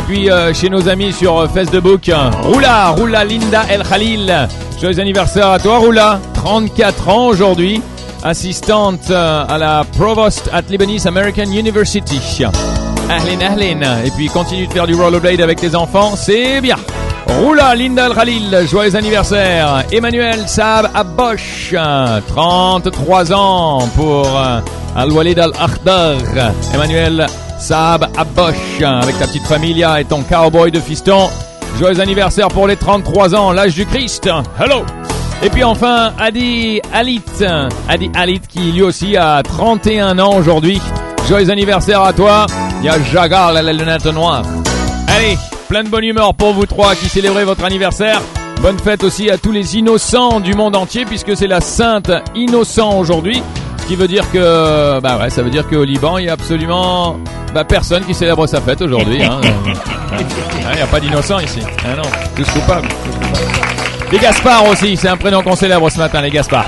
Et puis euh, chez nos amis sur euh, Facebook, Roula, Roula Linda El Khalil. Joyeux anniversaire à toi Roula, 34 ans aujourd'hui, assistante euh, à la Provost at Lebanese American University. Ahlin, ahlin. Et puis continue de faire du rollerblade avec tes enfants, c'est bien. Roula Linda El Khalil, joyeux anniversaire. Emmanuel Saab Abosh, 33 ans pour Al-Walid Al-Akhdar. Emmanuel Saab Abosh, avec ta petite familia et ton cowboy de fiston. Joyeux anniversaire pour les 33 ans, l'âge du Christ. Hello Et puis enfin, Adi Alit. Adi Alit qui lui aussi a 31 ans aujourd'hui. Joyeux anniversaire à toi. Il y a Jagar, la lunette noire. Allez, plein de bonne humeur pour vous trois qui célébrez votre anniversaire. Bonne fête aussi à tous les innocents du monde entier puisque c'est la Sainte Innocent aujourd'hui. Qui veut dire que, bah ouais, ça veut dire qu'au Liban, il y a absolument bah, personne qui célèbre sa fête aujourd'hui. hein. Il n'y a pas d'innocents ici. Ah non, tous coupables. Les Gaspard aussi, c'est un prénom qu'on célèbre ce matin, les Gaspard.